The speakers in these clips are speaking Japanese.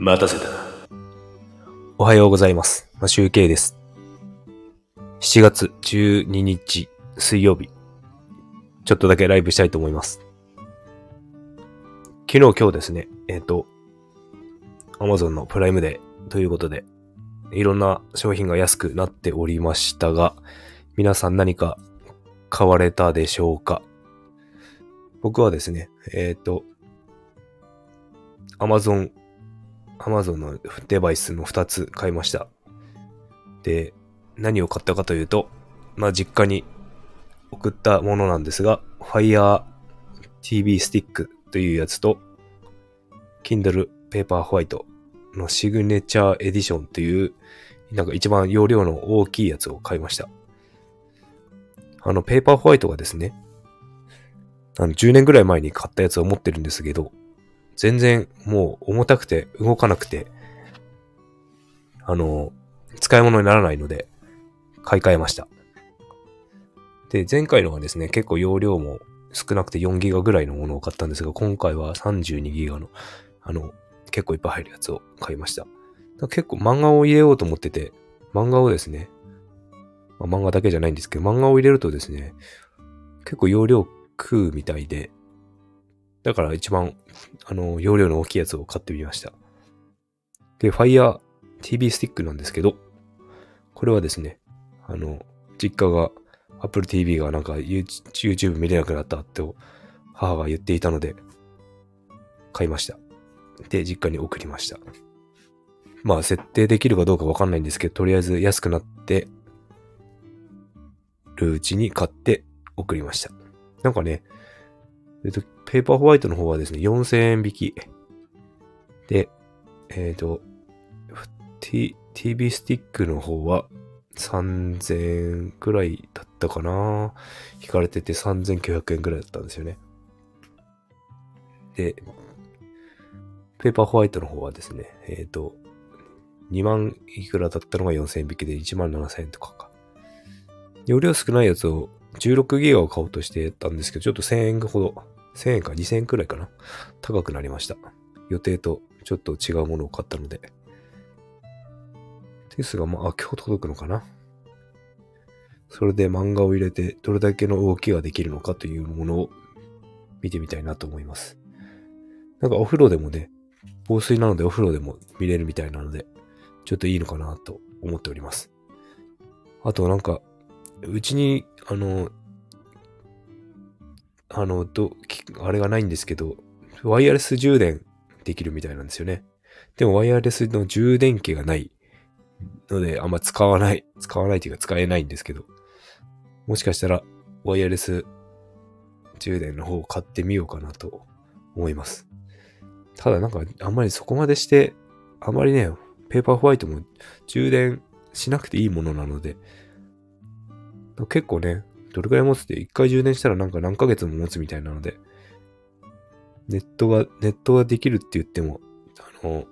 待たせた。おはようございます。まあ、集計です。7月12日水曜日。ちょっとだけライブしたいと思います。昨日今日ですね、えっ、と、Amazon のプライムデーということで、いろんな商品が安くなっておりましたが、皆さん何か買われたでしょうか？僕はですね、えっ、と、Amazon Amazon のデバイスの2つ買いました。で、何を買ったかというと、まあ実家に送ったものなんですが、Fire TV Stick というやつと、Kindle Paperwhite のシグネチャーエディションという、なんか一番容量の大きいやつを買いました。あの、ペーパーホワイトがですね、あの、10年ぐらい前に買ったやつを持ってるんですけど、全然もう重たくて動かなくて、あの、使い物にならないので、買い替えました。で、前回のはですね、結構容量も少なくて4ギガぐらいのものを買ったんですが、今回は32ギガの、あの、結構いっぱい入るやつを買いました。結構漫画を入れようと思ってて、漫画をですね、まあ、漫画だけじゃないんですけど、漫画を入れるとですね、結構容量食うみたいで、だから一番、あの、容量の大きいやつを買ってみました。で、Fire TV スティックなんですけど、これはですね、あの、実家が Apple TV がなんか YouTube 見れなくなったって母が言っていたので、買いました。で、実家に送りました。まあ、設定できるかどうかわかんないんですけど、とりあえず安くなってるうちに買って送りました。なんかね、えっと、ペーパーホワイトの方はですね、4000円引き。で、えっ、と、T、TV スティックの方は3000円くらいだったかな引かれてて3900円くらいだったんですよね。で、ペーパーホワイトの方はですね、えっ、と、2万いくらだったのが4000円引きで1万7000円とかか。容量少ないやつを16ギガを買おうとしてたんですけど、ちょっと1000円ほど、1000円か2000円くらいかな。高くなりました。予定とちょっと違うものを買ったので。ですが、まあ、今日届くのかな。それで漫画を入れて、どれだけの動きができるのかというものを見てみたいなと思います。なんかお風呂でもね、防水なのでお風呂でも見れるみたいなので、ちょっといいのかなと思っております。あとなんか、うちに、あの、あの、ど、あれがないんですけど、ワイヤレス充電できるみたいなんですよね。でもワイヤレスの充電器がないので、あんま使わない、使わないというか使えないんですけど、もしかしたらワイヤレス充電の方を買ってみようかなと思います。ただなんか、あんまりそこまでして、あまりね、ペーパーホワイトも充電しなくていいものなので、結構ね、どれくらい持つって、一回充電したらなんか何ヶ月も持つみたいなので、ネットが、ネットができるって言っても、あの、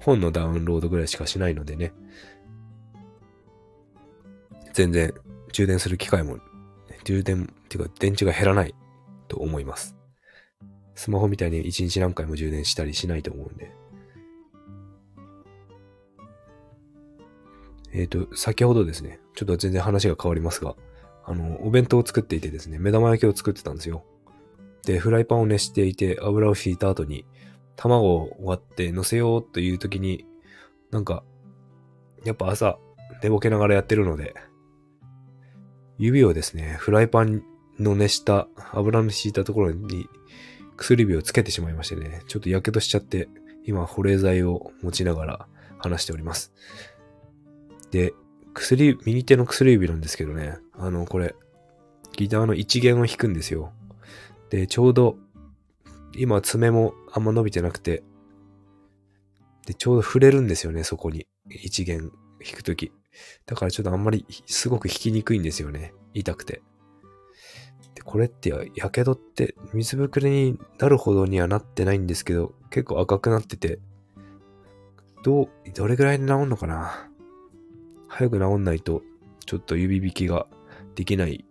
本のダウンロードぐらいしかしないのでね、全然充電する機会も、充電、っていうか電池が減らないと思います。スマホみたいに一日何回も充電したりしないと思うんで。えっ、ー、と、先ほどですね、ちょっと全然話が変わりますが、あの、お弁当を作っていてですね、目玉焼きを作ってたんですよ。で、フライパンを熱していて、油を敷いた後に、卵を割って乗せようという時に、なんか、やっぱ朝、寝ぼけながらやってるので、指をですね、フライパンの熱した、油の敷いたところに薬指をつけてしまいましてね、ちょっと火傷しちゃって、今保冷剤を持ちながら話しております。で、薬、右手の薬指なんですけどね、あの、これ、ギターの一弦を弾くんですよ。で、ちょうど、今爪もあんま伸びてなくて、で、ちょうど触れるんですよね、そこに。一弦弾くとき。だからちょっとあんまり、すごく弾きにくいんですよね。痛くて。で、これって、やけどって水ぶくれになるほどにはなってないんですけど、結構赤くなってて、どう、どれぐらいで治んのかな？早く治んないと、ちょっと指引きができない、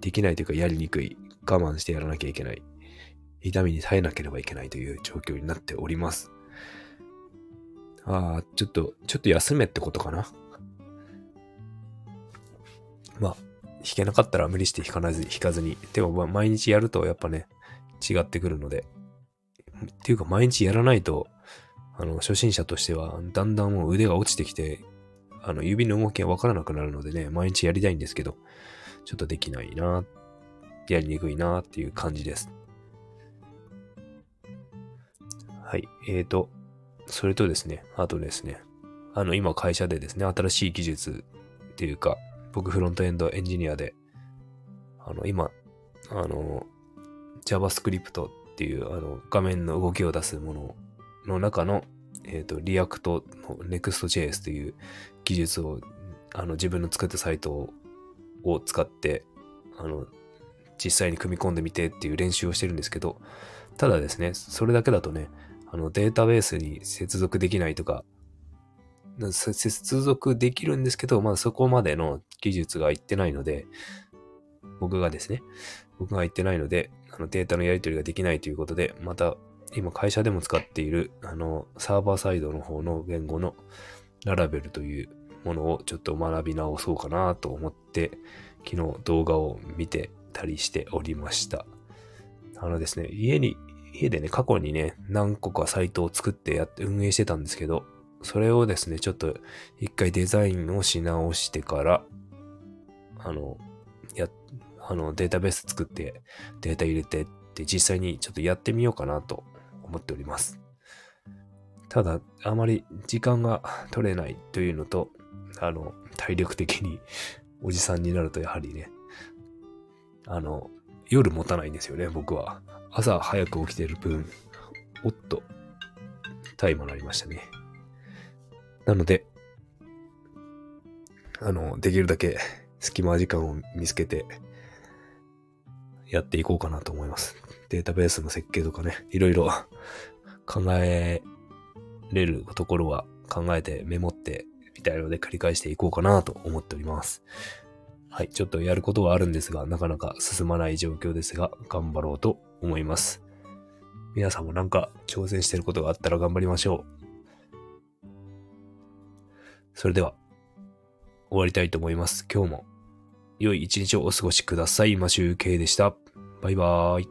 できないというかやりにくい、我慢してやらなきゃいけない、痛みに耐えなければいけないという状況になっております。ああ、ちょっと、ちょっと休めってことかな。まあ、弾けなかったら無理して弾かなず、弾かずに。でもま、毎日やるとやっぱね、違ってくるので。っていうか、毎日やらないと、あの、初心者としては、だんだんもう腕が落ちてきて、あの、指の動きがわからなくなるのでね、毎日やりたいんですけど、ちょっとできないな、やりにくいなっていう感じです。はい。えーと、それとですね、あとですね、あの、今会社でですね、新しい技術っていうか、僕フロントエンドエンジニアで、あの、今、あの、JavaScript っていう、あの、画面の動きを出すものの中の、えっ、ー、と、 React の Next.js という技術を、あの、自分の作ったサイトを使って、あの、実際に組み込んでみてっていう練習をしてるんですけど、ただですね、それだけだとね、あの、データベースに接続できないとか、接続できるんですけど、まだそこまでの技術がいってないので、僕がですね、僕がいってないので、あのデータのやり取りができないということで、また今会社でも使っているあのサーバーサイドの方の言語のララベルというものをちょっと学び直そうかなと思って、昨日動画を見てたりしておりました。あのですね、家に、家でね、過去にね、何個かサイトを作ってやって運営してたんですけど、それをですね、ちょっと一回デザインをし直してから、あの、や、あの、データベース作ってデータ入れてって実際にちょっとやってみようかなと思っております。ただ、あまり時間が取れないというのと、あの、体力的に おじさんになるとやはりね、あの、夜持たないんですよね、僕は。朝早く起きてる分、おっと、タイマーなりましたね。なので、あの、できるだけ隙間時間を見つけて、やっていこうかなと思います。データベースの設計とかね、いろいろ 考えれるところは考えてメモってみたいので繰り返していこうかなと思っております。はい、ちょっとやることはあるんですが、なかなか進まない状況ですが、頑張ろうと思います。皆さんもなんか挑戦してることがあったら頑張りましょう。それでは、終わりたいと思います。今日も良い一日をお過ごしください。マシュウケイでした。バイバーイ。